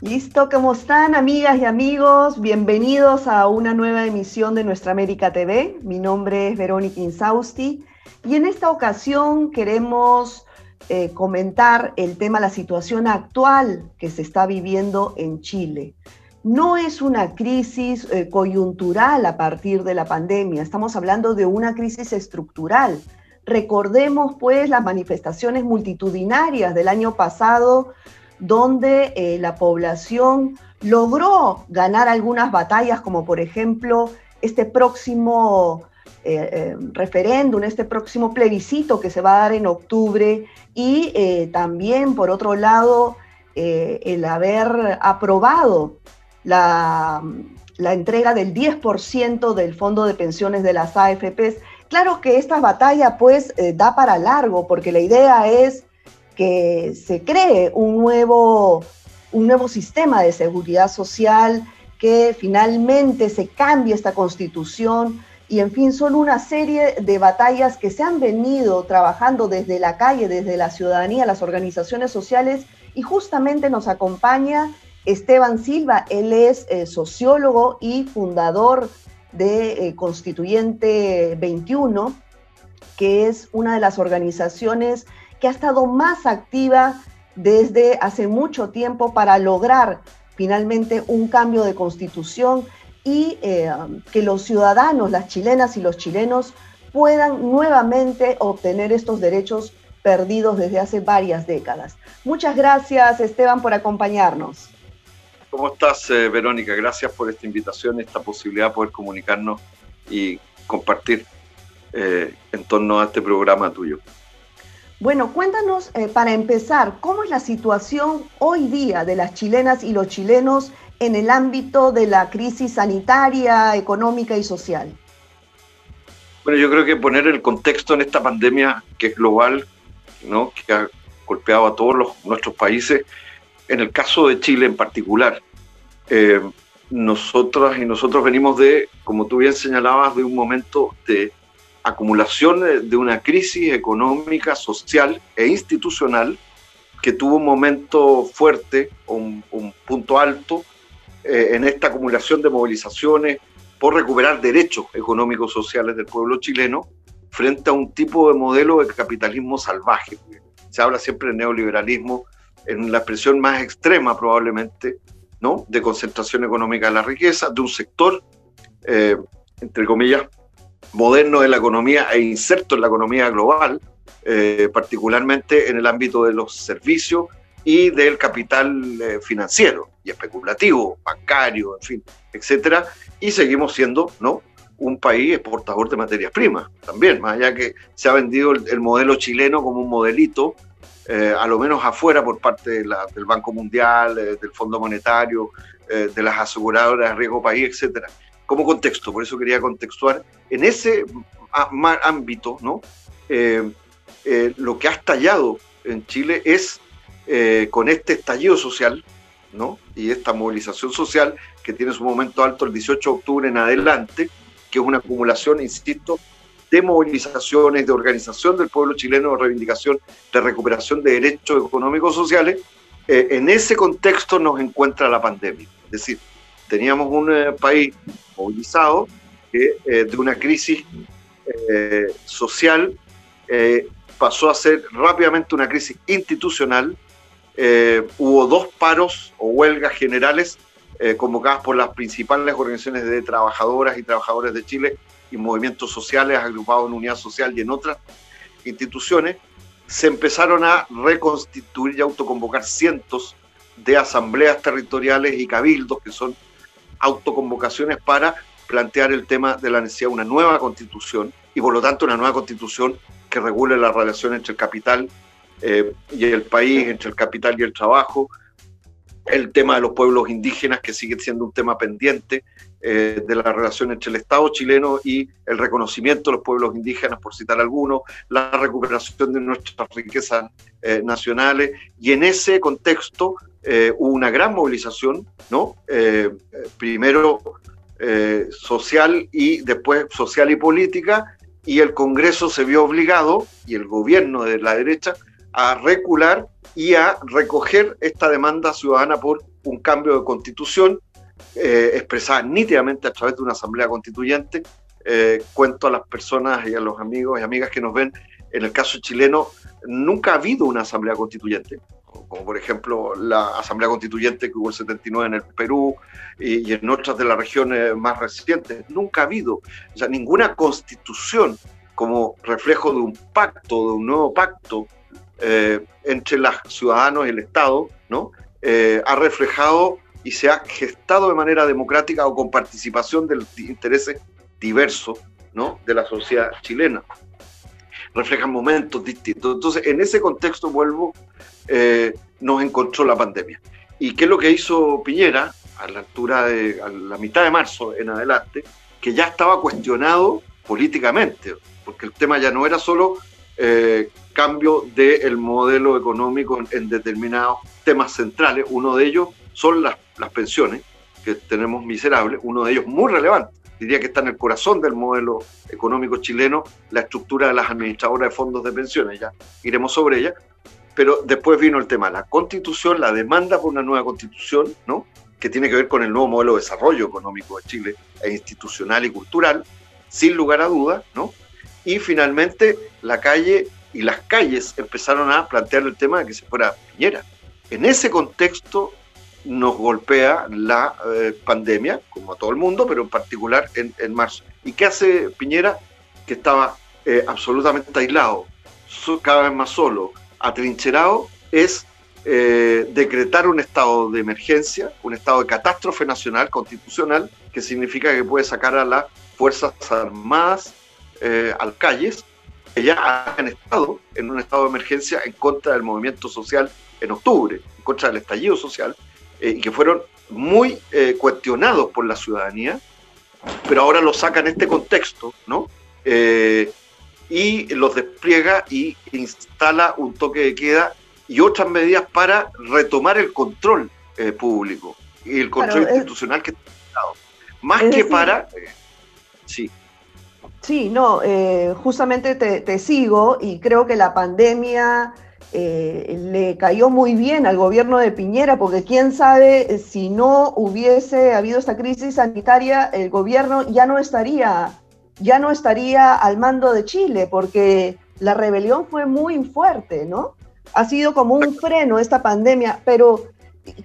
Listo, ¿cómo están amigas y amigos? Bienvenidos a una nueva emisión de Nuestra América TV. Mi nombre es Verónica Insausti y en esta ocasión queremos eh, comentar el tema, la situación actual que se está viviendo en Chile. No es una crisis eh, coyuntural a partir de la pandemia, estamos hablando de una crisis estructural. Recordemos pues las manifestaciones multitudinarias del año pasado donde eh, la población logró ganar algunas batallas, como por ejemplo este próximo eh, eh, referéndum, este próximo plebiscito que se va a dar en octubre y también, por otro lado, el haber aprobado la, la entrega del 10% del fondo de pensiones de las AFPs. Claro que esta batalla pues da para largo porque la idea es que se cree un nuevo, un nuevo sistema de seguridad social, que finalmente se cambie esta constitución. Y en fin, son una serie de batallas que se han venido trabajando desde la calle, desde la ciudadanía, las organizaciones sociales. Y justamente nos acompaña Esteban Silva, él es eh, sociólogo y fundador de eh, Constituyente 21, que es una de las organizaciones que ha estado más activa desde hace mucho tiempo para lograr finalmente un cambio de constitución y eh, que los ciudadanos, las chilenas y los chilenos puedan nuevamente obtener estos derechos perdidos desde hace varias décadas. Muchas gracias, Esteban, por acompañarnos. ¿Cómo estás, eh, Verónica? Gracias por esta invitación, esta posibilidad de poder comunicarnos y compartir eh, en torno a este programa tuyo. Bueno, cuéntanos eh, para empezar, ¿cómo es la situación hoy día de las chilenas y los chilenos en el ámbito de la crisis sanitaria, económica y social? Bueno, yo creo que poner el contexto en esta pandemia que es global, ¿no? que ha golpeado a todos los, nuestros países, en el caso de Chile en particular, eh, nosotras y nosotros venimos de, como tú bien señalabas, de un momento de acumulación de una crisis económica, social e institucional que tuvo un momento fuerte, un, un punto alto eh, en esta acumulación de movilizaciones por recuperar derechos económicos sociales del pueblo chileno frente a un tipo de modelo de capitalismo salvaje. Se habla siempre de neoliberalismo en la expresión más extrema probablemente, ¿no? de concentración económica de la riqueza, de un sector, eh, entre comillas, moderno de la economía e inserto en la economía global, eh, particularmente en el ámbito de los servicios y del capital eh, financiero y especulativo, bancario, en fin, etcétera, y seguimos siendo, ¿no? un país exportador de materias primas también, más allá que se ha vendido el, modelo chileno como un modelito, eh, a lo menos afuera por parte del Banco Mundial, del Fondo Monetario, de las aseguradoras de riesgo país, etcétera como contexto, por eso quería contextuar, en ese ámbito, ¿no? Eh, eh, lo que ha estallado en Chile es eh, con este estallido social, ¿no? Y esta movilización social que tiene su momento alto el 18 de octubre en adelante, que es una acumulación, insisto, de movilizaciones, de organización del pueblo chileno, de reivindicación, de recuperación de derechos económicos sociales, en ese contexto nos encuentra la pandemia. Es decir, teníamos un eh, país movilizado que eh, de una crisis eh, social pasó a ser rápidamente una crisis institucional. hubo dos paros o huelgas generales convocadas por las principales organizaciones de trabajadoras y trabajadores de Chile y movimientos sociales agrupados en Unidad Social y en otras instituciones, se empezaron a reconstituir y autoconvocar cientos de asambleas territoriales y cabildos, que son autoconvocaciones para plantear el tema de la necesidad de una nueva constitución y por lo tanto una nueva constitución que regule la relación entre el capital eh, y el país, entre el capital y el trabajo, el tema de los pueblos indígenas que sigue siendo un tema pendiente eh, de la relación entre el Estado chileno y el reconocimiento de los pueblos indígenas, por citar algunos, la recuperación de nuestras riquezas eh, nacionales y en ese contexto eh, hubo una gran movilización, ¿no? Eh, primero eh, social y después social y política, y el Congreso se vio obligado, y el gobierno de la derecha, a recular y a recoger esta demanda ciudadana por un cambio de constitución expresada nítidamente a través de una asamblea constituyente. Cuento a las personas y a los amigos y amigas que nos ven, en el caso chileno nunca ha habido una asamblea constituyente, como por ejemplo la asamblea constituyente que hubo el 79 en el Perú y, en otras de las regiones más recientes. Nunca ha habido, o sea, ninguna constitución como reflejo de un pacto, de un nuevo pacto eh, entre los ciudadanos y el Estado, ¿no? ha reflejado y se ha gestado de manera democrática o con participación de intereses diversos ¿no? de la sociedad chilena. Reflejan momentos distintos. Entonces, en ese contexto, vuelvo, eh, nos encontró la pandemia. ¿Y qué es lo que hizo Piñera a la altura de a la mitad de marzo en adelante? Que ya estaba cuestionado políticamente, porque el tema ya no era solo eh, cambio del modelo económico en, en determinados temas centrales, uno de ellos son las, las pensiones que tenemos miserables, uno de ellos muy relevante, diría que está en el corazón del modelo económico chileno, la estructura de las administradoras de fondos de pensiones, ya iremos sobre ella, pero después vino el tema, la constitución, la demanda por una nueva constitución, ¿no? que tiene que ver con el nuevo modelo de desarrollo económico de Chile, e institucional y cultural, sin lugar a dudas, ¿no? Y finalmente la calle y las calles empezaron a plantear el tema de que se fuera Piñera. En ese contexto nos golpea la eh, pandemia, como a todo el mundo, pero en particular en, marzo. ¿Y qué hace Piñera? Que estaba eh, absolutamente aislado, cada vez más solo, atrincherado, es eh, decretar un estado de emergencia, un estado de catástrofe nacional, constitucional, que significa que puede sacar a las Fuerzas Armadas al calles, que ya han estado en un estado de emergencia en contra del movimiento social en octubre, en contra del estallido social, eh, y que fueron muy eh, cuestionados por la ciudadanía, pero ahora los saca en este contexto, ¿no? Eh, y los despliega y instala un toque de queda y otras medidas para retomar el control público y el control institucional que está Más que para... sí. Sí, no, justamente te, te sigo y creo que la pandemia eh, le cayó muy bien al gobierno de Piñera, porque quién sabe eh, si no hubiese habido esta crisis sanitaria, el gobierno ya no estaría, ya no estaría al mando de Chile, porque la rebelión fue muy fuerte, ¿no? Ha sido como un freno esta pandemia, pero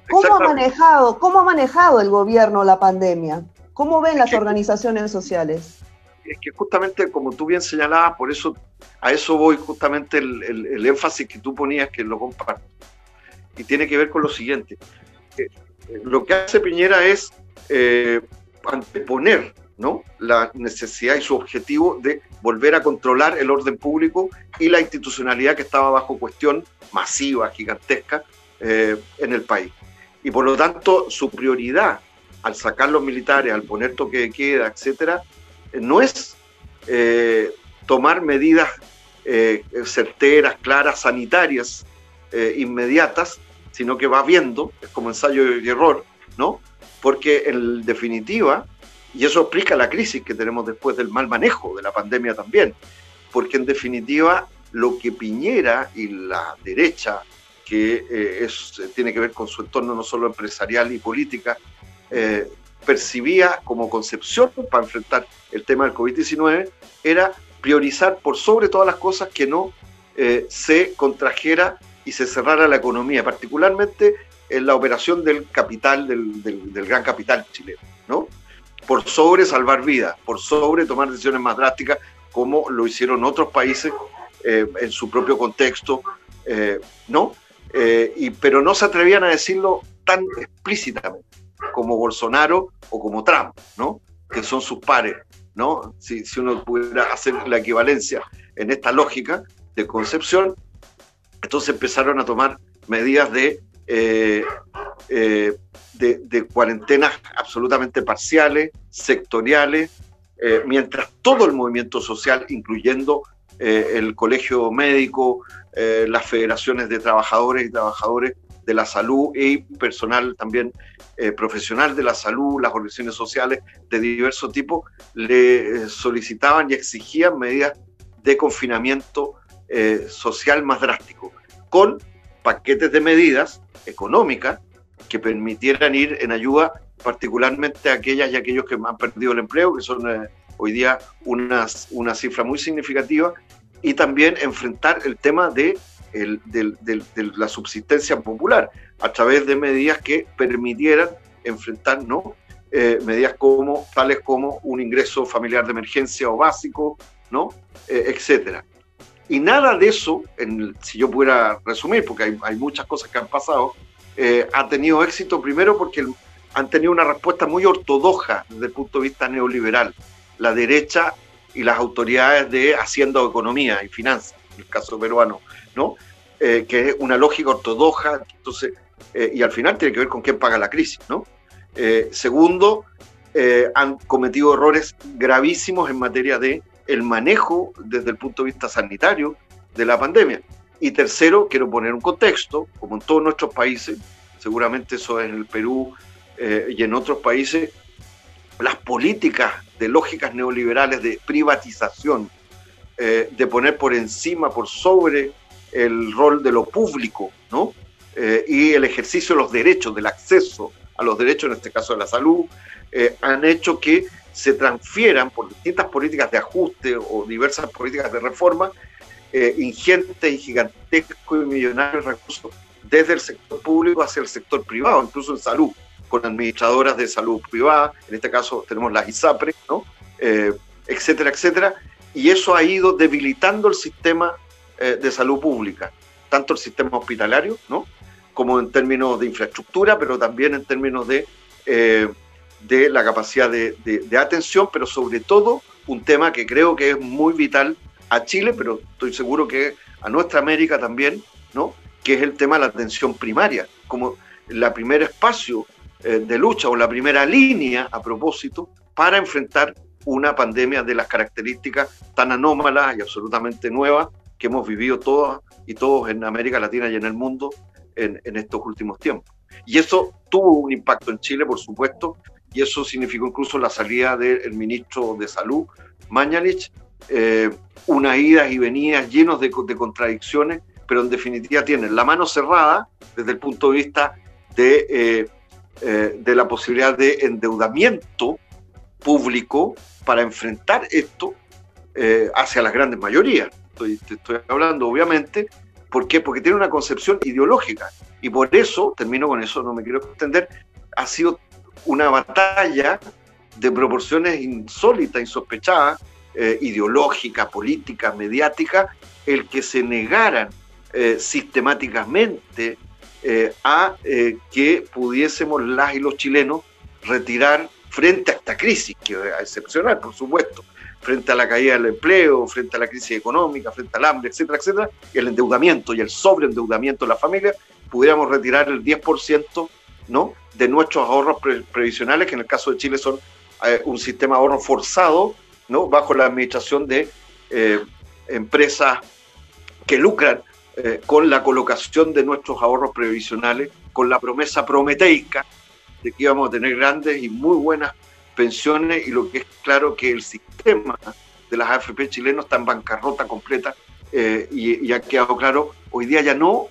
¿cómo ha manejado, cómo ha manejado el gobierno la pandemia? ¿Cómo ven las organizaciones sociales? es que justamente como tú bien señalabas, por eso a eso voy justamente el, énfasis que tú ponías, que lo comparto. Y tiene que ver con lo siguiente. Eh, lo que hace Piñera es eh, anteponer ¿no? la necesidad y su objetivo de volver a controlar el orden público y la institucionalidad que estaba bajo cuestión masiva, gigantesca, eh, en el país. Y por lo tanto, su prioridad al sacar los militares, al poner toque de queda, etcétera, no es eh, tomar medidas eh, certeras, claras, sanitarias, eh, inmediatas, sino que va viendo, es como ensayo y error, ¿no? Porque en definitiva, y eso explica la crisis que tenemos después del mal manejo de la pandemia también, porque en definitiva lo que Piñera y la derecha, que es, tiene que ver con su entorno no solo empresarial y política, percibía como concepción para enfrentar el tema del COVID-19 era priorizar por sobre todas las cosas que no eh, se contrajera y se cerrara la economía, particularmente en la operación del capital, del, gran capital chileno, ¿no? Por sobre salvar vidas, por sobre tomar decisiones más drásticas, como lo hicieron otros países eh, en su propio contexto, eh, ¿no? y, pero no se atrevían a decirlo tan explícitamente como Bolsonaro o como Trump, ¿no? Que son sus pares, ¿no? Si, uno pudiera hacer la equivalencia en esta lógica de concepción, entonces empezaron a tomar medidas de, eh, eh, de, cuarentenas absolutamente parciales, sectoriales, eh, mientras todo el movimiento social, incluyendo el colegio médico, las federaciones de trabajadores y trabajadores de la salud y personal también eh, profesional de la salud, las organizaciones sociales de diverso tipo, le eh, solicitaban y exigían medidas de confinamiento eh, social más drástico, con paquetes de medidas económicas que permitieran ir en ayuda particularmente a aquellas y aquellos que han perdido el empleo, que son eh, hoy día unas, una cifra muy significativa, y también enfrentar el tema de, el, de la subsistencia popular a través de medidas que permitieran enfrentar ¿no? Eh, medidas como, tales como un ingreso familiar de emergencia o básico, ¿no? Eh, etcétera. Y nada de eso, en, si yo pudiera resumir, porque hay, hay muchas cosas que han pasado, eh, ha tenido éxito primero porque han tenido una respuesta muy ortodoxa desde el punto de vista neoliberal. La derecha y las autoridades de Hacienda Economía y Finanzas, en el caso peruano, ¿no? que es una lógica ortodoxa, entonces, y al final tiene que ver con quién paga la crisis, ¿no? Eh, segundo, eh, han cometido errores gravísimos en materia de el manejo desde el punto de vista sanitario de la pandemia. Y tercero, quiero poner un contexto, como en todos nuestros países, seguramente eso es en el Perú eh, y en otros países, las políticas de lógicas neoliberales de privatización, de poner por encima, por sobre el rol de lo público, ¿no? y el ejercicio de los derechos, del acceso a los derechos, en este caso de la salud, eh, han hecho que se transfieran por distintas políticas de ajuste o diversas políticas de reforma eh, ingentes y gigantescos y millonarios recursos desde el sector público hacia el sector privado, incluso en salud, con administradoras de salud privada, en este caso tenemos las ISAPRE, ¿no? Eh, etcétera, etcétera, y eso ha ido debilitando el sistema de salud pública, tanto el sistema hospitalario, ¿no? como en términos de infraestructura, pero también en términos de, eh, de la capacidad de, atención, pero sobre todo un tema que creo que es muy vital a Chile, pero estoy seguro que a nuestra América también, ¿no? que es el tema de la atención primaria, como la primer espacio eh, de lucha o la primera línea a propósito para enfrentar una pandemia de las características tan anómalas y absolutamente nuevas que hemos vivido todas y todos en América Latina y en el mundo en, estos últimos tiempos. Y eso tuvo un impacto en Chile, por supuesto, y eso significó incluso la salida del ministro de Salud, Mañalich, eh, unas idas y venidas llenos de, contradicciones, pero en definitiva tienen la mano cerrada desde el punto de vista de, eh, eh, de la posibilidad de endeudamiento público para enfrentar esto hacia las grandes mayorías. Estoy, estoy hablando, obviamente, ¿Por qué? Porque tiene una concepción ideológica. Y por eso, termino con eso, no me quiero extender, ha sido una batalla de proporciones insólitas, insospechadas, eh, ideológica, política, mediática, el que se negaran eh, sistemáticamente eh, a que pudiésemos las y los chilenos retirar frente a esta crisis, que es excepcional, por supuesto, frente a la caída del empleo, frente a la crisis económica, frente al hambre, etcétera, etcétera, y el endeudamiento y el sobreendeudamiento de la familia, pudiéramos retirar el 10% ¿no? de nuestros ahorros previsionales, que en el caso de Chile son un sistema de ahorro forzado, bajo la administración de eh, empresas que lucran eh, con la colocación de nuestros ahorros previsionales, con la promesa prometeica de que íbamos a tener grandes y muy buenas pensiones y lo que es claro que el sistema de las AFP chilenos está en bancarrota completa eh, y, ha quedado claro hoy día ya no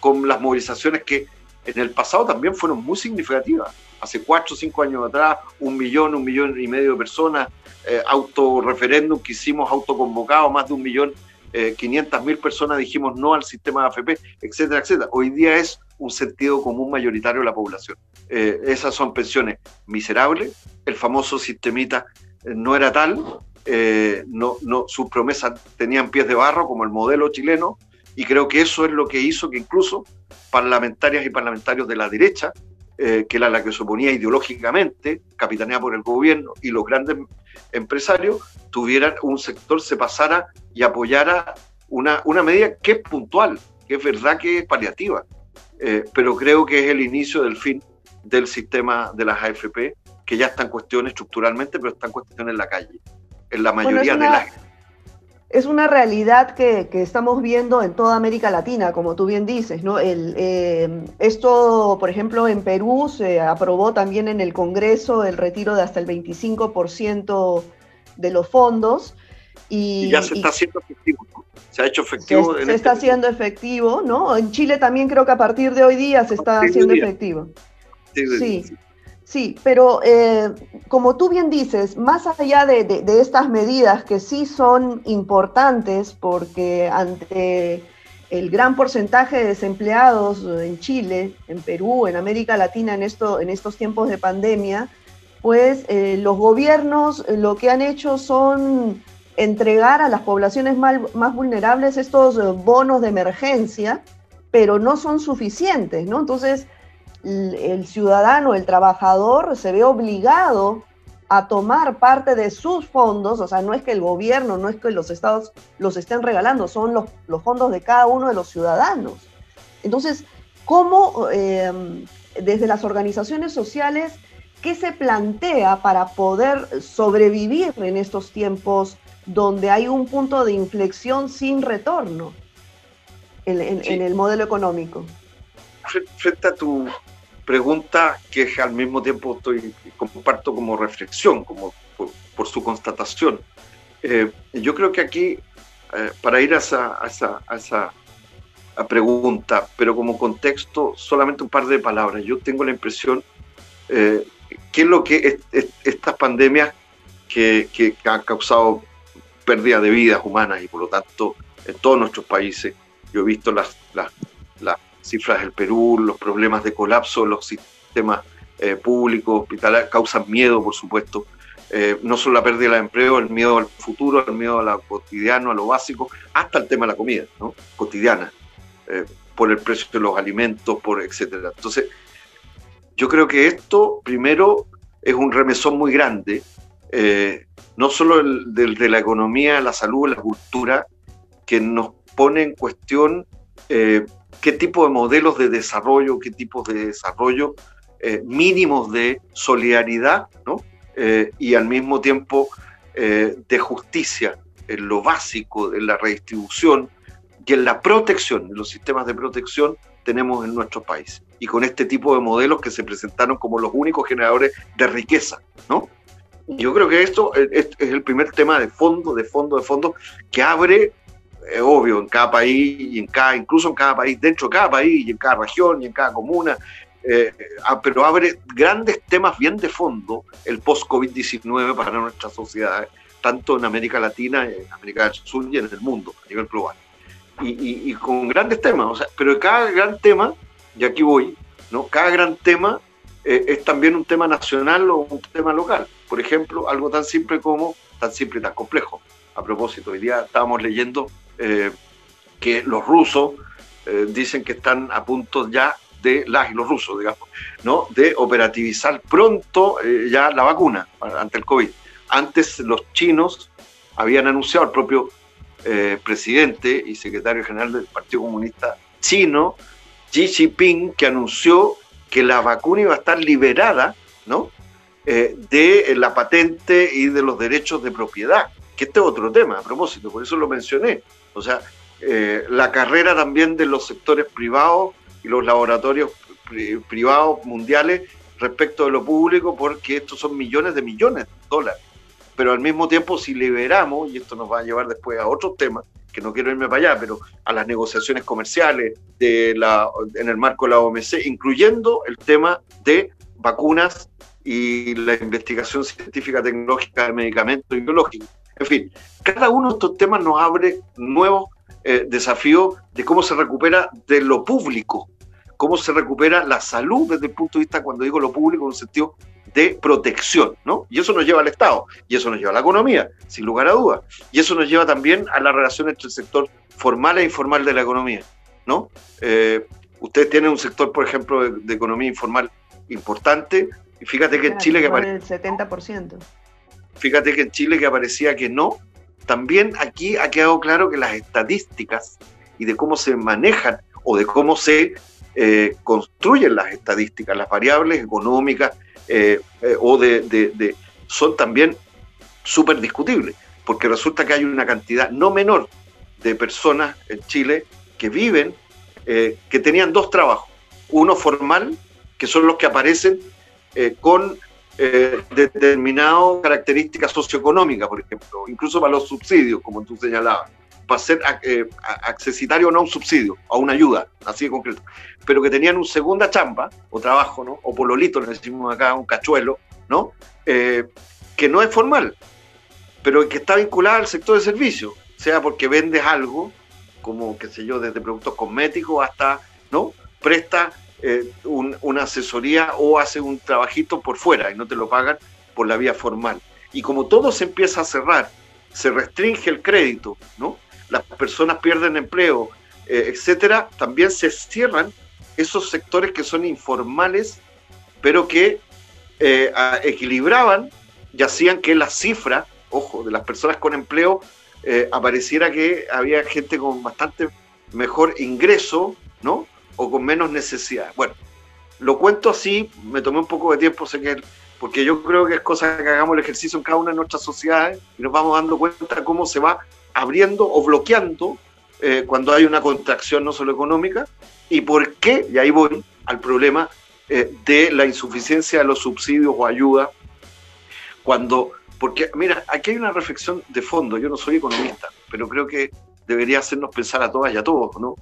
con las movilizaciones que en el pasado también fueron muy significativas. Hace cuatro o cinco años atrás, un millón, un millón y medio de personas, eh, autorreferéndum que hicimos autoconvocados, más de un millón, eh, quinientas mil personas dijimos no al sistema de AFP, etcétera, etcétera. Hoy día es un sentido común mayoritario de la población. Eh, esas son pensiones miserables, el famoso sistemita eh, no era tal, eh, no, no, sus promesas tenían pies de barro como el modelo chileno, y creo que eso es lo que hizo que incluso parlamentarias y parlamentarios de la derecha, que era la que se oponía ideológicamente, capitaneada por el gobierno y los grandes empresarios, tuvieran un sector, se pasara y apoyara una, una medida que es puntual, que es verdad que es paliativa, pero creo que es el inicio del fin del sistema de las AFP, que ya están cuestiones estructuralmente, pero están cuestiones en la calle, en la mayoría de las... Es una realidad que, que, estamos viendo en toda América Latina, como tú bien dices, ¿no? El, eh, esto, por ejemplo, en Perú se aprobó también en el Congreso el retiro de hasta el 25% de los fondos. Y, ya se está haciendo efectivo. se ha hecho efectivo. Se, está este haciendo efectivo, ¿no? En Chile también creo que a partir de hoy día se está haciendo efectivo. Sí, sí, pero eh, como tú bien dices, más allá de, estas medidas que sí son importantes porque ante el gran porcentaje de desempleados en Chile, en Perú, en América Latina en, esto, en estos tiempos de pandemia, pues eh, los gobiernos lo que han hecho son entregar a las poblaciones más, vulnerables estos eh, bonos de emergencia, pero no son suficientes, ¿no? Entonces, el, ciudadano, el trabajador, se ve obligado a tomar parte de sus fondos, o sea, no es que el gobierno, no es que los estados los estén regalando, son los, los fondos de cada uno de los ciudadanos. Entonces, ¿cómo em, desde las organizaciones sociales, qué se plantea para poder sobrevivir en estos tiempos donde hay un punto de inflexión sin retorno en, el modelo económico. Frente a tu pregunta, que al mismo tiempo estoy comparto como reflexión, como por, su constatación, eh, yo creo que aquí, eh, para ir a esa, a esa, pregunta, pero como contexto, solamente un par de palabras. Yo tengo la impresión eh, que es lo que estas pandemias que, que, han causado pérdida de vidas humanas y por lo tanto en todos nuestros países. Yo he visto las, las, cifras del Perú, los problemas de colapso los sistemas eh, públicos, hospitalarios, causan miedo, por supuesto. Eh, no solo la pérdida de empleo, el miedo al futuro, el miedo a lo cotidiano, a lo básico, hasta el tema de la comida ¿no? cotidiana, eh, por el precio de los alimentos, por etcétera. Entonces, yo creo que esto, primero, es un remesón muy grande no solo el, de, la economía, la salud, la cultura, que nos pone en cuestión eh, qué tipo de modelos de desarrollo, qué tipos de desarrollo eh, mínimos de solidaridad ¿no? Eh, y al mismo tiempo de justicia en lo básico, en la redistribución y en la protección, en los sistemas de protección tenemos en nuestro país. Y con este tipo de modelos que se presentaron como los únicos generadores de riqueza, ¿no? Yo creo que esto es, el primer tema de fondo, de fondo, de fondo, que abre, obvio, en cada país y en cada, incluso en cada país, dentro de cada país en cada región y en cada comuna, eh, ah, pero abre grandes temas bien de fondo el post-COVID-19 para nuestras sociedades, tanto en América Latina, en América del Sur y en el mundo a nivel global. Y, y, con grandes temas, o sea, pero cada gran tema, y aquí voy, ¿no? cada gran tema eh, es también un tema nacional o un tema local. Por ejemplo, algo tan simple como, tan simple y tan complejo. A propósito, hoy día estábamos leyendo eh, que los rusos eh, dicen que están a punto ya de, los rusos, digamos, ¿no? de operativizar pronto eh, ya la vacuna ante el COVID. Antes los chinos habían anunciado, el propio presidente y secretario general del Partido Comunista chino, Xi Jinping, que anunció que la vacuna iba a estar liberada, ¿no? De la patente y de los derechos de propiedad, que este es otro tema, a propósito, por eso lo mencioné. O sea, eh, la carrera también de los sectores privados y los laboratorios privados mundiales respecto de lo público, porque estos son millones de millones de dólares. Pero al mismo tiempo, si liberamos, y esto nos va a llevar después a otros temas, que no quiero irme para allá, pero a las negociaciones comerciales en el marco de la OMC, incluyendo el tema de vacunas y la investigación científica tecnológica de medicamentos biológicos. En fin, cada uno de estos temas nos abre nuevos eh, desafíos de cómo se recupera de lo público, cómo se recupera la salud desde el punto de vista, cuando digo lo público, en un sentido de protección, ¿no? Y eso nos lleva al Estado, y eso nos lleva a la economía, sin lugar a dudas. Y eso nos lleva también a la relación entre el sector formal e informal de la economía, ¿no? Eh, ustedes tienen un sector, por ejemplo, de economía informal importante, fíjate que en Chile que aparecía... 70%. Fíjate que en Chile que aparecía que no, también aquí ha quedado claro que las estadísticas y de cómo se manejan o de cómo se eh, construyen las estadísticas, las variables económicas eh, eh, o de, de, son también súper discutibles, porque resulta que hay una cantidad no menor de personas en Chile que viven, que tenían dos trabajos, uno formal, que son los que aparecen con eh, determinadas características socioeconómicas, por ejemplo, incluso para los subsidios, como tú señalabas, para ser eh, accesitario no a un subsidio, a una ayuda, así de concreto, pero que tenían un segunda chamba o trabajo, ¿no? o pololito, le decimos acá, un cachuelo, ¿no? Eh, que no es formal, pero que está vinculada al sector de servicio, sea porque vendes algo, como, qué sé yo, desde productos cosméticos hasta, ¿no? Presta eh, una asesoría o hace un trabajito por fuera y no te lo pagan por la vía formal. Y como todo se empieza a cerrar, se restringe el crédito, ¿no? Las personas pierden empleo, eh, etcétera, también se cierran esos sectores que son informales, pero que eh, equilibraban y hacían que la cifra, ojo, de las personas con empleo apareciera que había gente con bastante mejor ingreso, ¿no? O con menos necesidad. Bueno, lo cuento así, me tomé un poco de tiempo, sé que porque yo creo que es cosa que hagamos el ejercicio en cada una de nuestras sociedades y nos vamos dando cuenta cómo se va abriendo o bloqueando eh, cuando hay una contracción no solo económica y por qué, y ahí voy al problema eh, de la insuficiencia de los subsidios o ayuda, cuando, porque mira, aquí hay una reflexión de fondo, yo no soy economista, pero creo que debería hacernos pensar a todas y a todos, ¿no?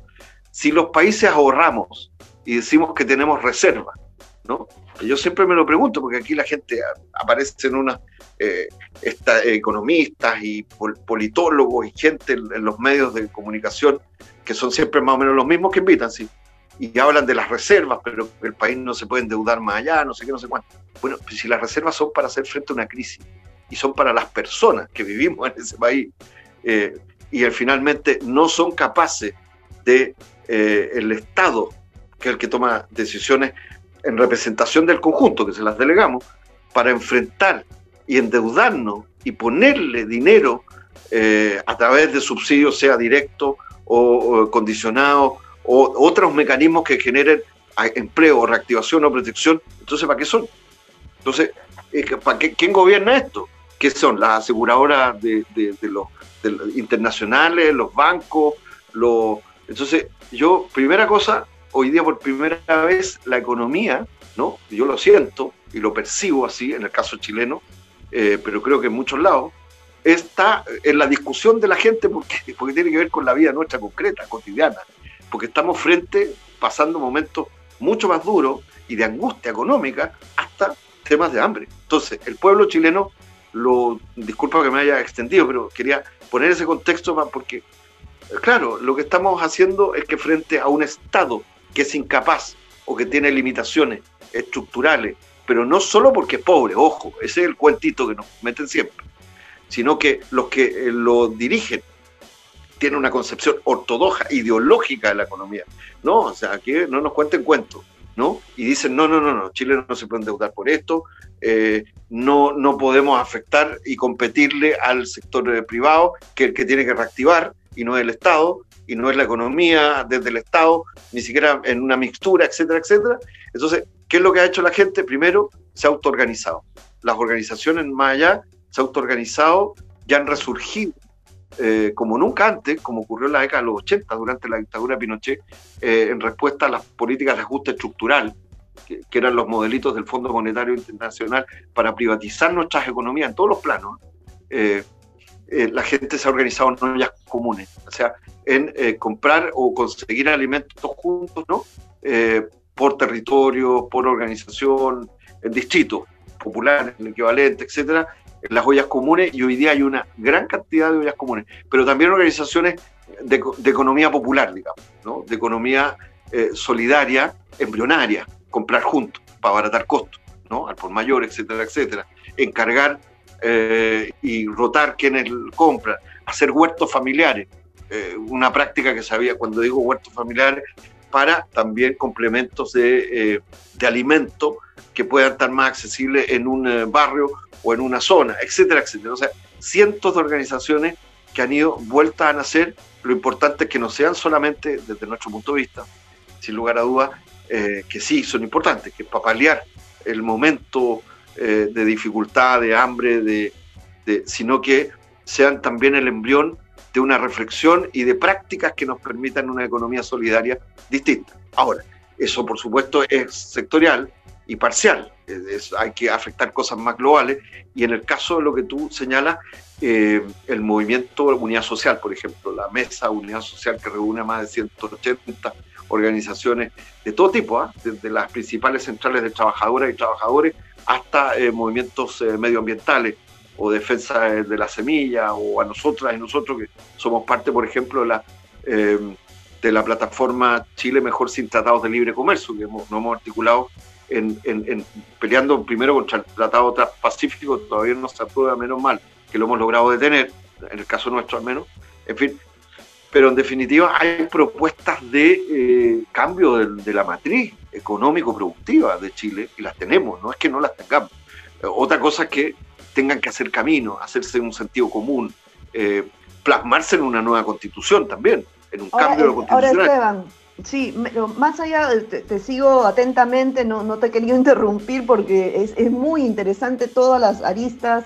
Si los países ahorramos y decimos que tenemos reservas, ¿no? Yo siempre me lo pregunto, porque aquí la gente aparece en una eh, economistas y politólogos y gente en, los medios de comunicación que son siempre más o menos los mismos que invitan, sí. Y hablan de las reservas, pero el país no se puede endeudar más allá, no sé qué, no sé cuánto. Bueno, pues si las reservas son para hacer frente a una crisis y son para las personas que vivimos en ese país eh, y finalmente no son capaces de eh, el Estado, que es el que toma decisiones en representación del conjunto, que se las delegamos, para enfrentar y endeudarnos y ponerle dinero eh, a través de subsidios, sea directo o, condicionado, o otros mecanismos que generen empleo, reactivación o protección. Entonces, ¿para qué son? Entonces, ¿para qué, ¿quién gobierna esto? ¿Qué son? Las aseguradoras de, los internacionales, los bancos, los... Entonces, yo, primera cosa, hoy día por primera vez la economía, ¿no? Yo lo siento y lo percibo así en el caso chileno, eh, pero creo que en muchos lados, está en la discusión de la gente porque, porque tiene que ver con la vida nuestra concreta, cotidiana, porque estamos frente, pasando momentos mucho más duros y de angustia económica hasta temas de hambre. Entonces, el pueblo chileno, lo disculpa que me haya extendido, pero quería poner ese contexto porque, claro, lo que estamos haciendo es que frente a un Estado que es incapaz o que tiene limitaciones estructurales, pero no solo porque es pobre, ojo, ese es el cuentito que nos meten siempre, sino que los que eh, lo dirigen tienen una concepción ortodoxa, ideológica de la economía. No, o sea, que no nos cuenten cuentos, ¿no? Y dicen, no, no, no, no, Chile no se puede endeudar por esto, eh, no, no podemos afectar y competirle al sector eh, privado, que es el que tiene que reactivar y no el Estado, y no es la economía desde el Estado, ni siquiera en una mixtura, etcétera, etcétera. Entonces, ¿qué es lo que ha hecho la gente? Primero, se ha autoorganizado. Las organizaciones más allá se han autoorganizado y han resurgido eh, como nunca antes, como ocurrió en la década de los 80, durante la dictadura de Pinochet, eh, en respuesta a las políticas de ajuste estructural, que, eran los modelitos del Fondo Monetario Internacional para privatizar nuestras economías en todos los planos. Eh, la gente se ha organizado en ollas comunes. O sea, en eh, comprar o conseguir alimentos juntos, ¿no? Eh, por territorio, por organización, en distritos populares, el equivalente, etcétera, en las ollas comunes, y hoy día hay una gran cantidad de ollas comunes, pero también organizaciones de, economía popular, digamos, ¿no? de economía eh, solidaria, embrionaria, comprar juntos, para abaratar costos, ¿no? al por mayor, etcétera, etcétera, encargar y rotar quienes compran, hacer huertos familiares, eh, una práctica que se había, cuando digo huertos familiares, para también complementos de, eh, de alimento que puedan estar más accesibles en un eh, barrio o en una zona, etcétera, etcétera. O sea, cientos de organizaciones que han ido vueltas a nacer. Lo importante es que no sean solamente, desde nuestro punto de vista, sin lugar a dudas, que sí son importantes, que para paliar el momento de dificultad, de hambre, de, sino que sean también el embrión de una reflexión y de prácticas que nos permitan una economía solidaria distinta. Ahora, eso por supuesto es sectorial y parcial, hay que afectar cosas más globales. Y en el caso de lo que tú señalas, eh, el movimiento Unidad Social, por ejemplo, la Mesa Unidad Social que reúne a más de 180 organizaciones de todo tipo, ¿ah? desde las principales centrales de trabajadoras y trabajadores hasta eh, movimientos eh, medioambientales o defensa de la semilla o a nosotras y nosotros que somos parte, por ejemplo, de la, de la plataforma Chile Mejor sin Tratados de Libre Comercio, que nos hemos articulado en, peleando primero contra el Tratado Transpacífico, todavía no se aprueba, menos mal, que lo hemos logrado detener, en el caso nuestro al menos, en fin. Pero en definitiva hay propuestas de eh, cambio de, la matriz económico-productiva de Chile y las tenemos, no es que no las tengamos. otra cosa es que tengan que hacer camino, hacerse un sentido común, eh, plasmarse en una nueva constitución también, en un cambio de eh, constitucional. Sí, más allá, te, sigo atentamente, no, no, te quería interrumpir porque es, muy interesante todas las aristas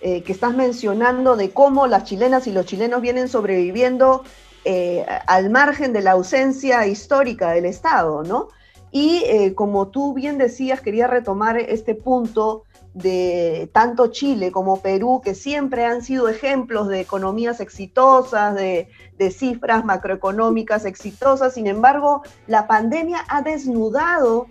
eh, que estás mencionando de cómo las chilenas y los chilenos vienen sobreviviendo eh, al margen de la ausencia histórica del Estado, ¿no? Y eh, como tú bien decías, quería retomar este punto de tanto Chile como Perú, que siempre han sido ejemplos de economías exitosas, de, cifras macroeconómicas exitosas. Sin embargo, la pandemia ha desnudado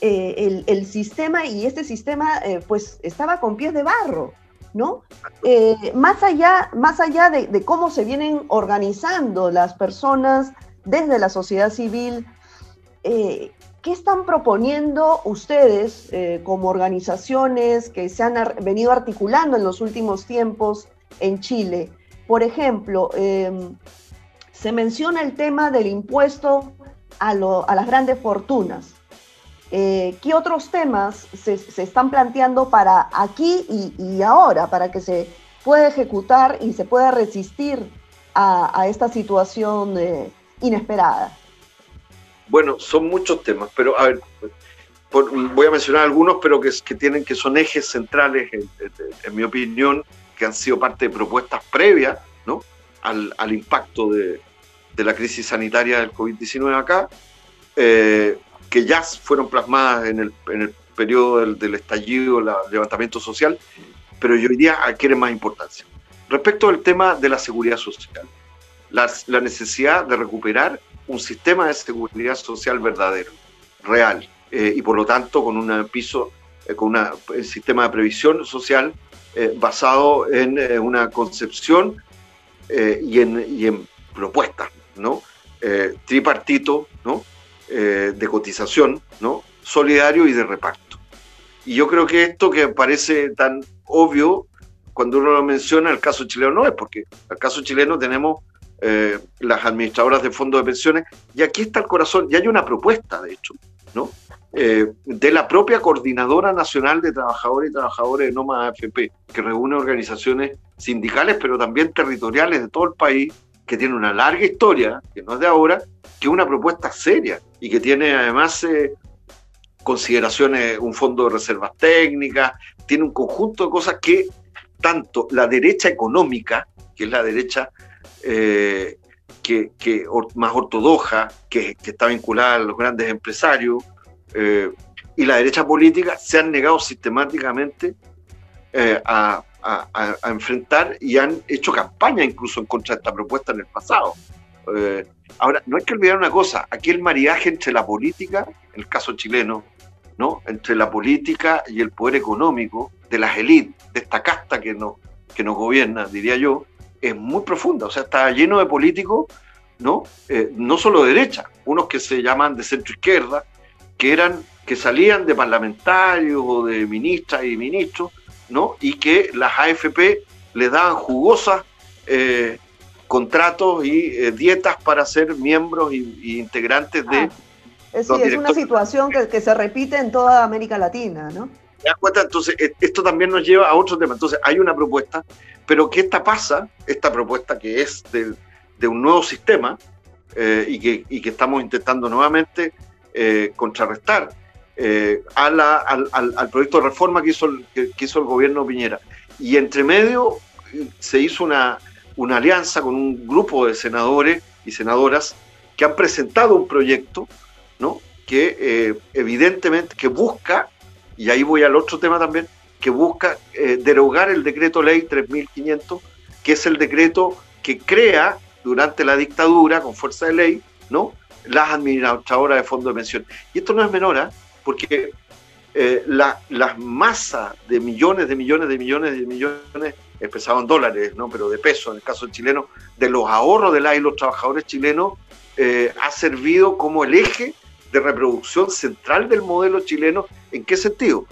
eh, el, sistema y este sistema eh, pues estaba con pies de barro. ¿No? Eh, más allá, más allá de, de, cómo se vienen organizando las personas desde la sociedad civil, ¿Qué están proponiendo ustedes eh, como organizaciones que se han venido articulando en los últimos tiempos en Chile? Por ejemplo, em, se menciona el tema del impuesto a, las grandes fortunas. Eh, ¿Qué otros temas se, están planteando para aquí y, ahora, para que se pueda ejecutar y se pueda resistir a, esta situación eh, inesperada? Bueno, son muchos temas, pero a ver, voy a mencionar algunos, pero que, tienen, que son ejes centrales, en, mi opinión, que han sido parte de propuestas previas ¿no? al, impacto de, la crisis sanitaria del COVID-19 acá, eh, que ya fueron plasmadas en el, en periodo del, estallido, el levantamiento social, pero yo diría adquieren más importancia. Respecto al tema de la seguridad social, la necesidad de recuperar un sistema de seguridad social verdadero, real, eh, y por lo tanto con un piso, eh, con un sistema de previsión social eh, basado en una concepción y en, y, en, propuestas, ¿no? tripartito, ¿no? de cotización, ¿no? solidario y de reparto. Y yo creo que esto que parece tan obvio cuando uno lo menciona, el caso chileno no es, porque el caso chileno tenemos eh, las administradoras de fondos de pensiones, y aquí está el corazón, y hay una propuesta, de hecho, ¿no? Eh, de la propia Coordinadora Nacional de Trabajadores y Trabajadores de Noma AFP, que reúne organizaciones sindicales, pero también territoriales de todo el país, que tiene una larga historia, que no es de ahora, que es una propuesta seria y que tiene además eh, consideraciones, un fondo de reservas técnicas, tiene un conjunto de cosas que tanto la derecha económica, que es la derecha eh, que, más ortodoxa, que, está vinculada a los grandes empresarios, eh, y la derecha política se han negado sistemáticamente eh, a, enfrentar y han hecho campaña incluso en contra de esta propuesta en el pasado. ahora, no hay que olvidar una cosa, aquí el mariaje entre la política, en el caso chileno, ¿no? entre la política y el poder económico de las élites, de esta casta que, no, que nos gobierna, diría yo, es muy profunda, o sea, está lleno de políticos, ¿no? Eh, no solo de derecha, unos que se llaman de centro izquierda, que eran, que salían de parlamentarios o de ministras y ministros, ¿no? Y que las AFP les daban jugosas eh, contratos y eh, dietas para ser miembros y, integrantes de... Ah, sí, es una situación que, que se repite en toda América Latina, ¿no? Entonces, esto también nos lleva a otro tema. Entonces, hay una propuesta pero que esta pasa, esta propuesta que es de, un nuevo sistema eh, y, que, que, estamos intentando nuevamente eh, contrarrestar eh, al, proyecto de reforma que hizo, el, que, el gobierno Piñera. Y entre medio se hizo una, alianza con un grupo de senadores y senadoras que han presentado un proyecto que evidentemente que busca y ahí voy al otro tema también, que busca eh, derogar el decreto ley 3500, que es el decreto que crea durante la dictadura, con fuerza de ley, ¿no? las administradoras de fondos de pensión. Y esto no es menor, ¿eh? porque eh, la, las masas de millones, de millones, de millones, de millones, expresado en dólares, ¿no? pero de pesos, en el caso chileno, de los ahorros de la los trabajadores chilenos, eh, ha servido como el eje de reproducción central del modelo chileno. ¿En qué sentido?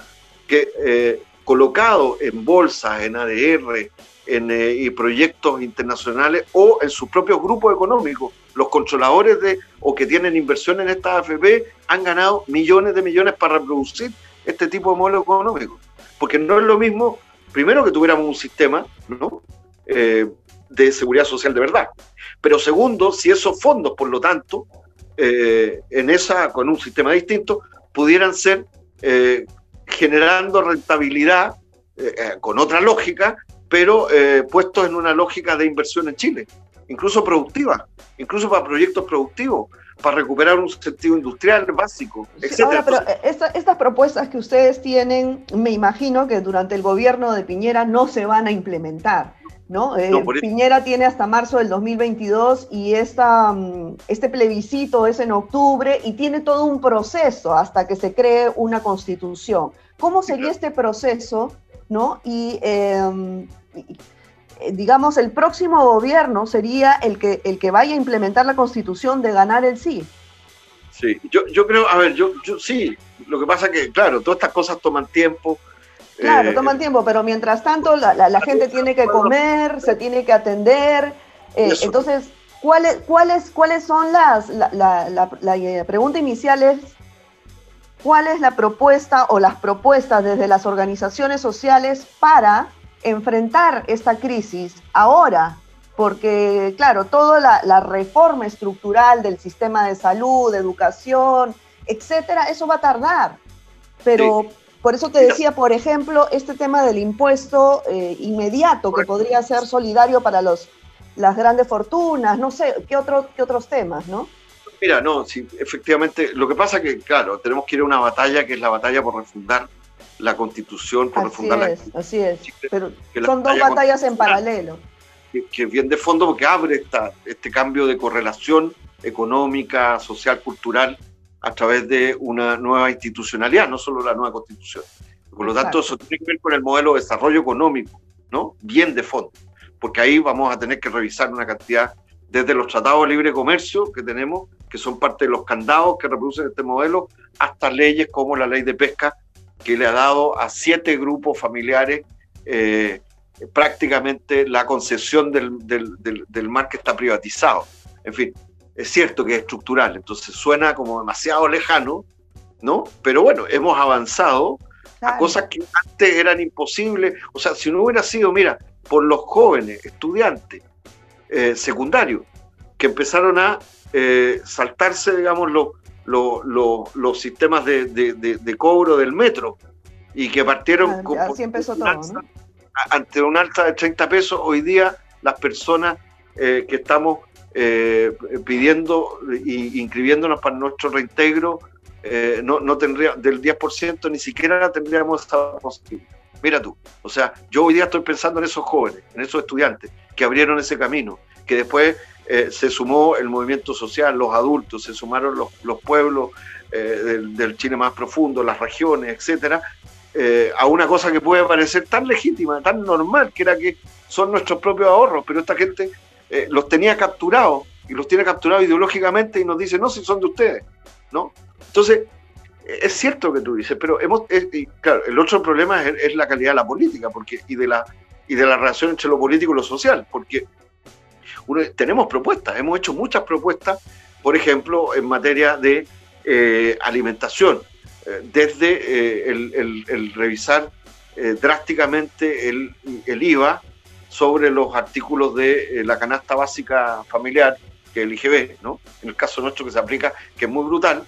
Que eh, colocado en bolsas, en ADR, en y proyectos internacionales o en sus propios grupos económicos, los controladores de o que tienen inversión en esta AFP han ganado millones de millones para reproducir este tipo de modelo económico. Porque no es lo mismo, primero que tuviéramos un sistema ¿no? Eh, de seguridad social de verdad, pero segundo, si esos fondos, por lo tanto, eh, en esa, con un sistema distinto, pudieran ser eh, generando rentabilidad con otra lógica, pero puestos en una lógica de inversión en Chile, incluso productiva, incluso para proyectos productivos para recuperar un sentido industrial básico, Ahora, pero estas propuestas que ustedes tienen, me imagino que durante el gobierno de Piñera no se van a implementar. ¿No? Eh, Piñera tiene hasta marzo del 2022 y esta, mm, este plebiscito es en octubre y tiene todo un proceso hasta que se cree una constitución. ¿Cómo sería este proceso? ¿no? Y, em, eh, digamos, el próximo gobierno sería el que, el que vaya a implementar la constitución de ganar el sí. Sí, yo, yo creo, a ver, yo, yo sí, lo que pasa que, claro, todas estas cosas toman tiempo. Claro, eh, toman tiempo, pero mientras tanto la, la, gente tiene que comer, se tiene que atender. Eh, entonces, ¿cuáles, cuáles, ¿cuáles son las, la, la, la pregunta inicial es, ¿cuál es la propuesta o las propuestas desde las organizaciones sociales para enfrentar esta crisis ahora, porque claro, toda la, reforma estructural del sistema de salud, de educación, etcétera, eso va a tardar. Pero por eso te decía, por ejemplo, este tema del impuesto eh, inmediato, que podría ser solidario para los, las grandes fortunas, no sé, ¿qué, otro, qué otros temas, no? Mira, no, sí, efectivamente, lo que pasa que, claro, tenemos que ir a una batalla que es la batalla por refundar la constitución, por así es, Así es, pero son dos batallas en paralelo. Que, que, bien de fondo porque abre esta, este cambio de correlación económica, social, cultural a través de una nueva institucionalidad, no solo la nueva constitución. Por lo tanto, eso tiene que ver con el modelo de desarrollo económico, ¿no? Bien de fondo, porque ahí vamos a tener que revisar una cantidad, desde los tratados de libre comercio que tenemos, que son parte de los candados que reproducen este modelo, hasta leyes como la ley de pesca, que le ha dado a siete grupos familiares eh, prácticamente la concesión del, del, mar que está privatizado. En fin, es cierto que es estructural, entonces suena como demasiado lejano, ¿no? Pero bueno, hemos avanzado a cosas que antes eran imposibles. O sea, si no hubiera sido, mira, por los jóvenes, estudiantes, eh, secundarios, que empezaron a eh, saltarse, digamos, los los sistemas de, cobro del metro y que partieron ah, ante un alta de 30 pesos. Hoy día las personas eh, que estamos eh, pidiendo e inscribiéndonos para nuestro reintegro eh, no, no tendría del 10% ni siquiera tendríamos esta posibilidad. Mira tú, o sea, yo hoy día estoy pensando en esos jóvenes, en esos estudiantes que abrieron ese camino, que después eh, se sumó el movimiento social, los adultos, se sumaron los, pueblos eh, del, Chile más profundo, las regiones, etcétera, a una cosa que puede parecer tan legítima, tan normal, que era que son nuestros propios ahorros, pero esta gente los tenía capturados y los tiene capturados ideológicamente y nos dice, no, si son de ustedes, ¿no? Entonces, es cierto que tú dices, pero hemos, claro, el otro problema es, la calidad de la política porque, y, de la, y de la relación entre lo político y lo social, porque tenemos propuestas, hemos hecho muchas propuestas, por ejemplo, en materia de eh, alimentación, eh, desde eh, el, revisar drásticamente el, IVA sobre los artículos de la canasta básica familiar, que es el IGB, ¿no? en el caso nuestro que se aplica, que es muy brutal,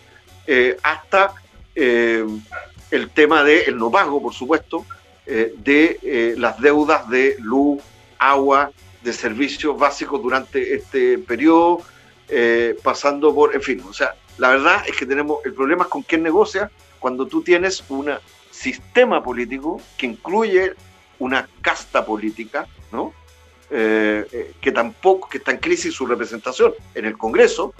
hasta el tema del no pago, por supuesto, de las deudas de luz, agua, de servicios básicos durante este periodo, eh, pasando por, en fin, o sea, la verdad es que tenemos, el problema es con quién negocia cuando tú tienes una sistema político que incluye una casta política, ¿no? Eh, eh, que tampoco, que está en crisis su representación en el Congreso,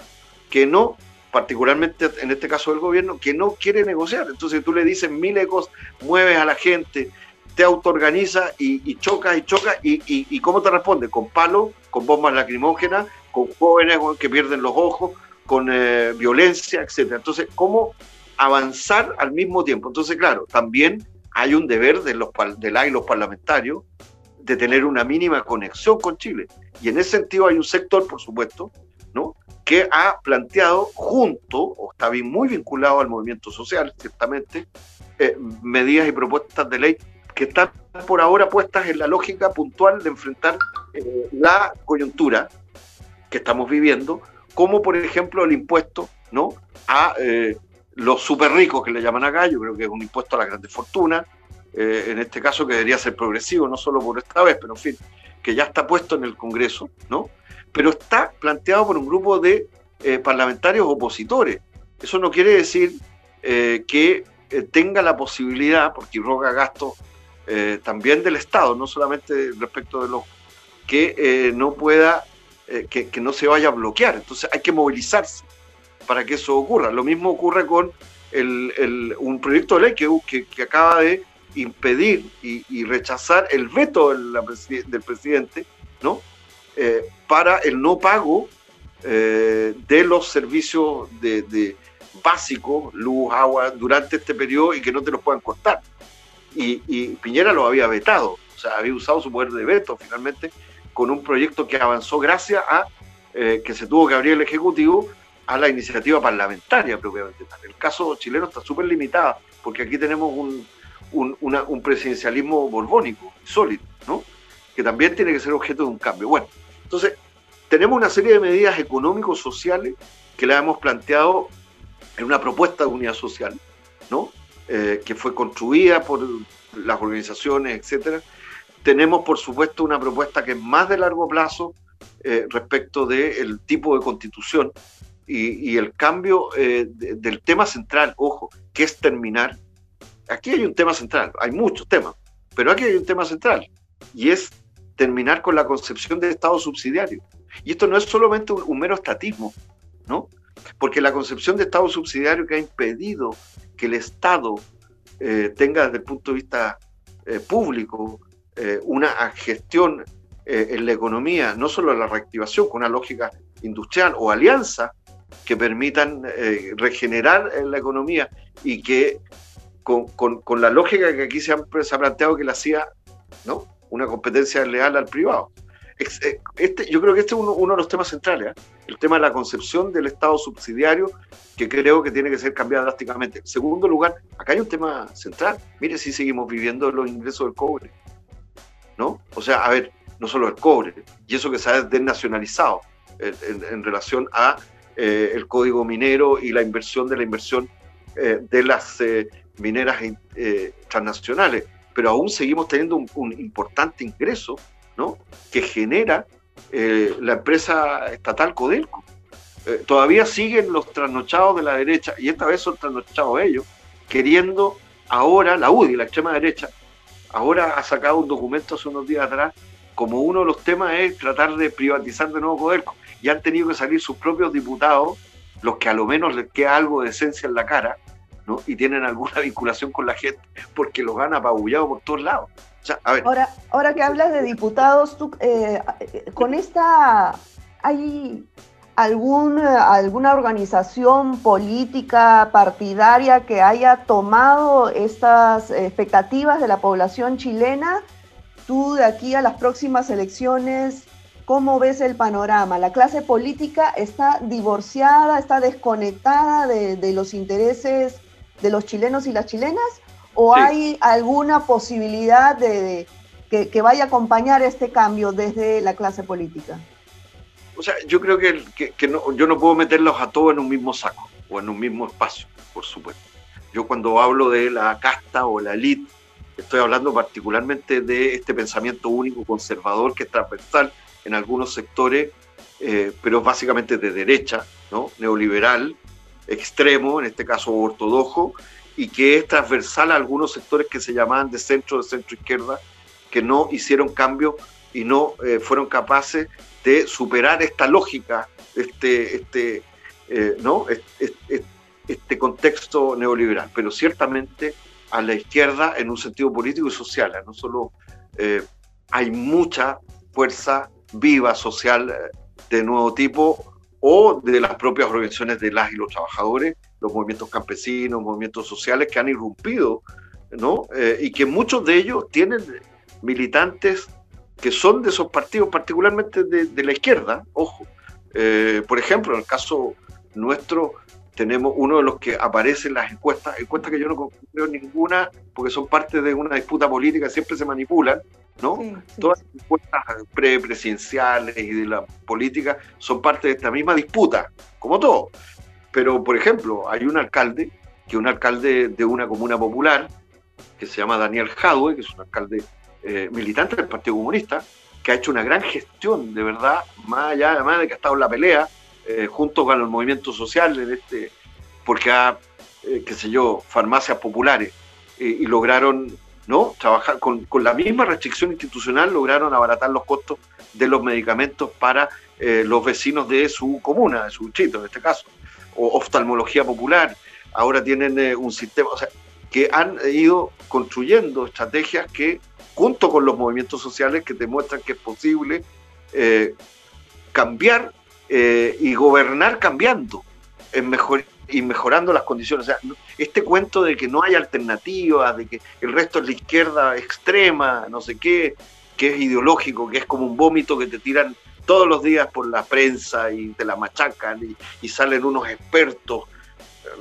que no, particularmente en este caso del gobierno, que no quiere negociar. Entonces tú le dices mil ecos, mueves a la gente, te autoorganiza y, y y chocas, y, ¿cómo te responde? Con palos, con bombas lacrimógenas, con jóvenes que pierden los ojos, con eh, violencia, etc. Entonces, ¿cómo avanzar al mismo tiempo? Entonces, claro, también hay un deber de, los, de y los parlamentarios de tener una mínima conexión con Chile. Y en ese sentido hay un sector, por supuesto, ¿no? que ha planteado junto, o está muy vinculado al movimiento social, ciertamente, eh, medidas y propuestas de ley que están por ahora puestas en la lógica puntual de enfrentar eh, la coyuntura que estamos viviendo, como por ejemplo el impuesto ¿no? a eh, los súper ricos que le llaman acá, yo creo que es un impuesto a la grandes fortunas, eh, en este caso que debería ser progresivo, no solo por esta vez, pero en fin, que ya está puesto en el Congreso, ¿no? Pero está planteado por un grupo de eh, parlamentarios opositores. Eso no quiere decir eh, que tenga la posibilidad, porque roga gastos también del Estado, no solamente respecto de los que no pueda, que, que no se vaya a bloquear. Entonces hay que movilizarse para que eso ocurra. Lo mismo ocurre con el, un proyecto de ley que, que, acaba de impedir y, rechazar el veto del presidente ¿no? Eh, para el no pago eh, de los servicios de, básicos, luz, agua, durante este periodo y que no te los puedan cortar. Y, Piñera lo había vetado, o sea, había usado su poder de veto finalmente con un proyecto que avanzó gracias a eh, que se tuvo que abrir el Ejecutivo a la iniciativa parlamentaria propiamente El caso chileno está súper limitado, porque aquí tenemos un, un, presidencialismo borbónico, sólido, ¿no? que también tiene que ser objeto de un cambio. Bueno, entonces, tenemos una serie de medidas económicos, sociales, que le hemos planteado en una propuesta de unidad social, ¿no? Eh, que fue construida por las organizaciones, etcétera. Tenemos, por supuesto, una propuesta que es más de largo plazo eh, respecto del tipo de constitución y, el cambio eh, del tema central, ojo, que es terminar. Aquí hay un tema central, hay muchos temas, pero aquí hay un tema central y es terminar con la concepción de Estado subsidiario. Y esto no es solamente un, mero estatismo, ¿no? Porque la concepción de Estado subsidiario que ha impedido que el Estado eh, tenga desde el punto de vista eh, público una gestión en la economía, no solo la reactivación con una lógica industrial o alianza que permitan eh, regenerar la economía y que con, la lógica que aquí se ha, se ha, planteado que la hacía ¿no? una competencia leal al privado. Eh, este, yo creo que este es uno, de los temas centrales, ¿eh? el tema de la concepción del Estado subsidiario, que creo que tiene que ser cambiado drásticamente. En segundo lugar, acá hay un tema central. Mire si seguimos viviendo los ingresos del cobre. ¿no? O sea, a ver, no solo el cobre, y eso que se ha desnacionalizado en relación a eh, el código minero y la inversión de la inversión eh, de las eh, mineras transnacionales. Pero aún seguimos teniendo un, importante ingreso ¿no? que genera la empresa estatal Codelco. todavía siguen los trasnochados de la derecha, y esta vez son trasnochados ellos, queriendo ahora, la UDI, la extrema derecha, ahora ha sacado un documento hace unos días atrás, como uno de los temas es tratar de privatizar de nuevo Codelco y han tenido que salir sus propios diputados, los que a lo menos les queda algo de esencia en la cara, ¿no? y tienen alguna vinculación con la gente, porque los han apabullado por todos lados. Ahora, ahora que hablas de diputados, tú, eh, con esta, ¿hay algún, alguna organización política partidaria que haya tomado estas expectativas de la población chilena? Tú de aquí a las próximas elecciones ¿Cómo ves el panorama? ¿La clase política está divorciada, está desconectada de, los intereses de los chilenos y las chilenas? ¿O hay alguna posibilidad de, que, vaya a acompañar este cambio desde la clase política? O sea, yo creo que, yo no puedo meterlos a todos en un mismo saco o en un mismo espacio, por supuesto. Yo cuando hablo de la casta o la élite, estoy hablando particularmente de este pensamiento único, conservador, que es transversal en algunos sectores, eh, pero básicamente de derecha, neoliberal, extremo, en este caso ortodoxo, y que es transversal a algunos sectores que se llamaban de centro, de centro izquierda, que no hicieron cambio y no eh, fueron capaces de superar esta lógica, este, este, eh, ¿no? Este, contexto neoliberal. Pero ciertamente a la izquierda en un sentido político y social, no solo hay mucha fuerza viva social de nuevo tipo o de las propias organizaciones de las y los trabajadores, los movimientos campesinos, movimientos sociales que han irrumpido, ¿no? y que muchos de ellos tienen militantes que son de esos partidos, particularmente de, la izquierda, ojo. Eh, por ejemplo, en el caso nuestro, tenemos uno de los que aparece en las encuestas, encuestas que yo no creo ninguna, porque son parte de una disputa política, siempre se manipulan, ¿no? Todas las encuestas pre-presidenciales y de la política son parte de esta misma disputa, como todo. Pero, por ejemplo, hay un alcalde, que es un alcalde de una comuna popular, que se llama Daniel Jadwe, que es un alcalde eh, militante del Partido Comunista, que ha hecho una gran gestión, de verdad, más allá además de que ha estado en la pelea, eh, junto con los movimientos sociales, este, porque ha, eh, qué sé yo, farmacias populares, y lograron ¿no? trabajar con, con, la misma restricción institucional, lograron abaratar los costos de los medicamentos para los vecinos de su comuna, de su chito en este caso, o oftalmología popular. Ahora tienen un sistema, o sea, que han ido construyendo estrategias que junto con los movimientos sociales que demuestran que es posible eh, cambiar eh, y gobernar cambiando en mejor, y mejorando las condiciones. O sea, este cuento de que no hay alternativas, de que el resto es la izquierda extrema, no sé qué, que es ideológico, que es como un vómito que te tiran todos los días por la prensa y te la machacan y, y salen unos expertos.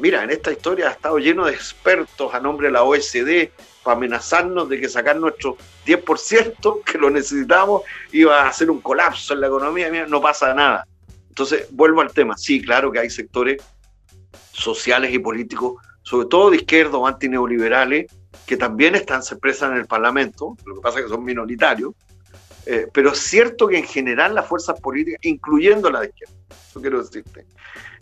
Mira, en esta historia ha estado lleno de expertos a nombre de la OSD para amenazarnos de que sacar nuestro 10%, que lo necesitamos, iba a hacer un colapso en la economía, no pasa nada. Entonces, vuelvo al tema. Sí, claro que hay sectores sociales y políticos, sobre todo de izquierda o antineoliberales, que también están, se en el Parlamento, lo que pasa es que son minoritarios, eh, pero es cierto que en general las fuerzas políticas, incluyendo la de izquierda, eso quiero decirte,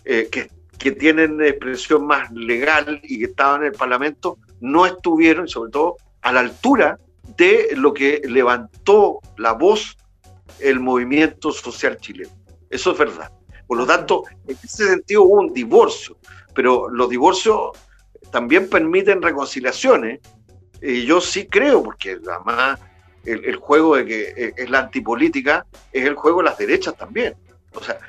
eh, que, que tienen expresión más legal y que estaban en el Parlamento, no estuvieron, sobre todo, a la altura de lo que levantó la voz el movimiento social chileno. Eso es verdad. Por lo tanto, en ese sentido hubo un divorcio, pero los divorcios también permiten reconciliaciones. Y yo sí creo, porque además el, el juego de que es la antipolítica es el juego de las derechas también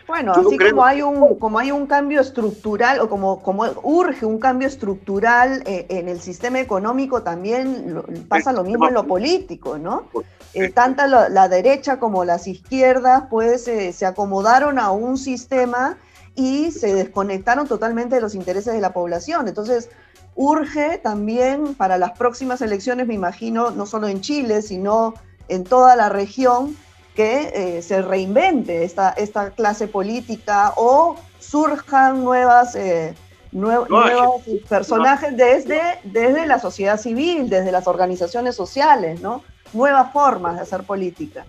bueno, así como hay un como hay un cambio estructural o como, como urge un cambio estructural eh, en el sistema económico, también pasa lo mismo en lo político, ¿no? Eh, tanto la, derecha como las izquierdas, pues eh, se acomodaron a un sistema y se desconectaron totalmente de los intereses de la población. Entonces, urge también para las próximas elecciones, me imagino, no solo en Chile, sino en toda la región, que eh, se reinvente esta, esta clase política o surjan nuevas, eh, nuevos personajes desde, desde la sociedad civil, desde las organizaciones sociales, ¿no? Nuevas formas de hacer política.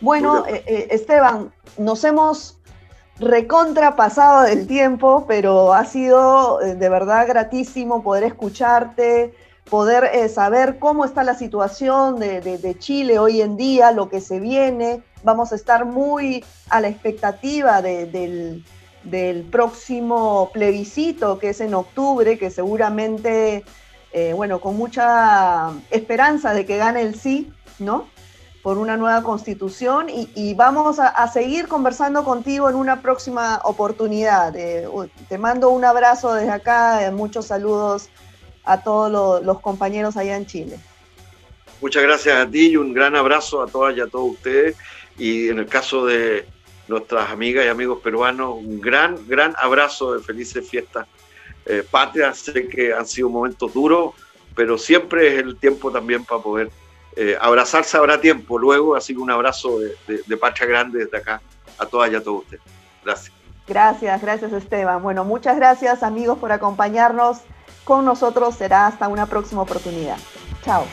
Bueno, eh, Esteban, nos hemos recontrapasado del tiempo, pero ha sido de verdad gratísimo poder escucharte, poder eh, saber cómo está la situación de, Chile hoy en día, lo que se viene. Vamos a estar muy a la expectativa del, próximo plebiscito que es en octubre, que seguramente, eh, bueno, con mucha esperanza de que gane el sí, ¿no? Por una nueva constitución y, vamos a, seguir conversando contigo en una próxima oportunidad. Eh, te mando un abrazo desde acá, muchos saludos a todos los, compañeros allá en Chile. Muchas gracias a ti y un gran abrazo a todas y a todos ustedes. Y en el caso de nuestras amigas y amigos peruanos, un gran, gran abrazo de felices fiestas eh, patrias. Sé que han sido momentos duros, pero siempre es el tiempo también para poder eh, abrazarse. Habrá tiempo luego, así que un abrazo de, de patria grande desde acá a todas y a todos ustedes. Gracias. Gracias, gracias Esteban. Bueno, muchas gracias amigos por acompañarnos con nosotros será hasta una próxima oportunidad. Chao.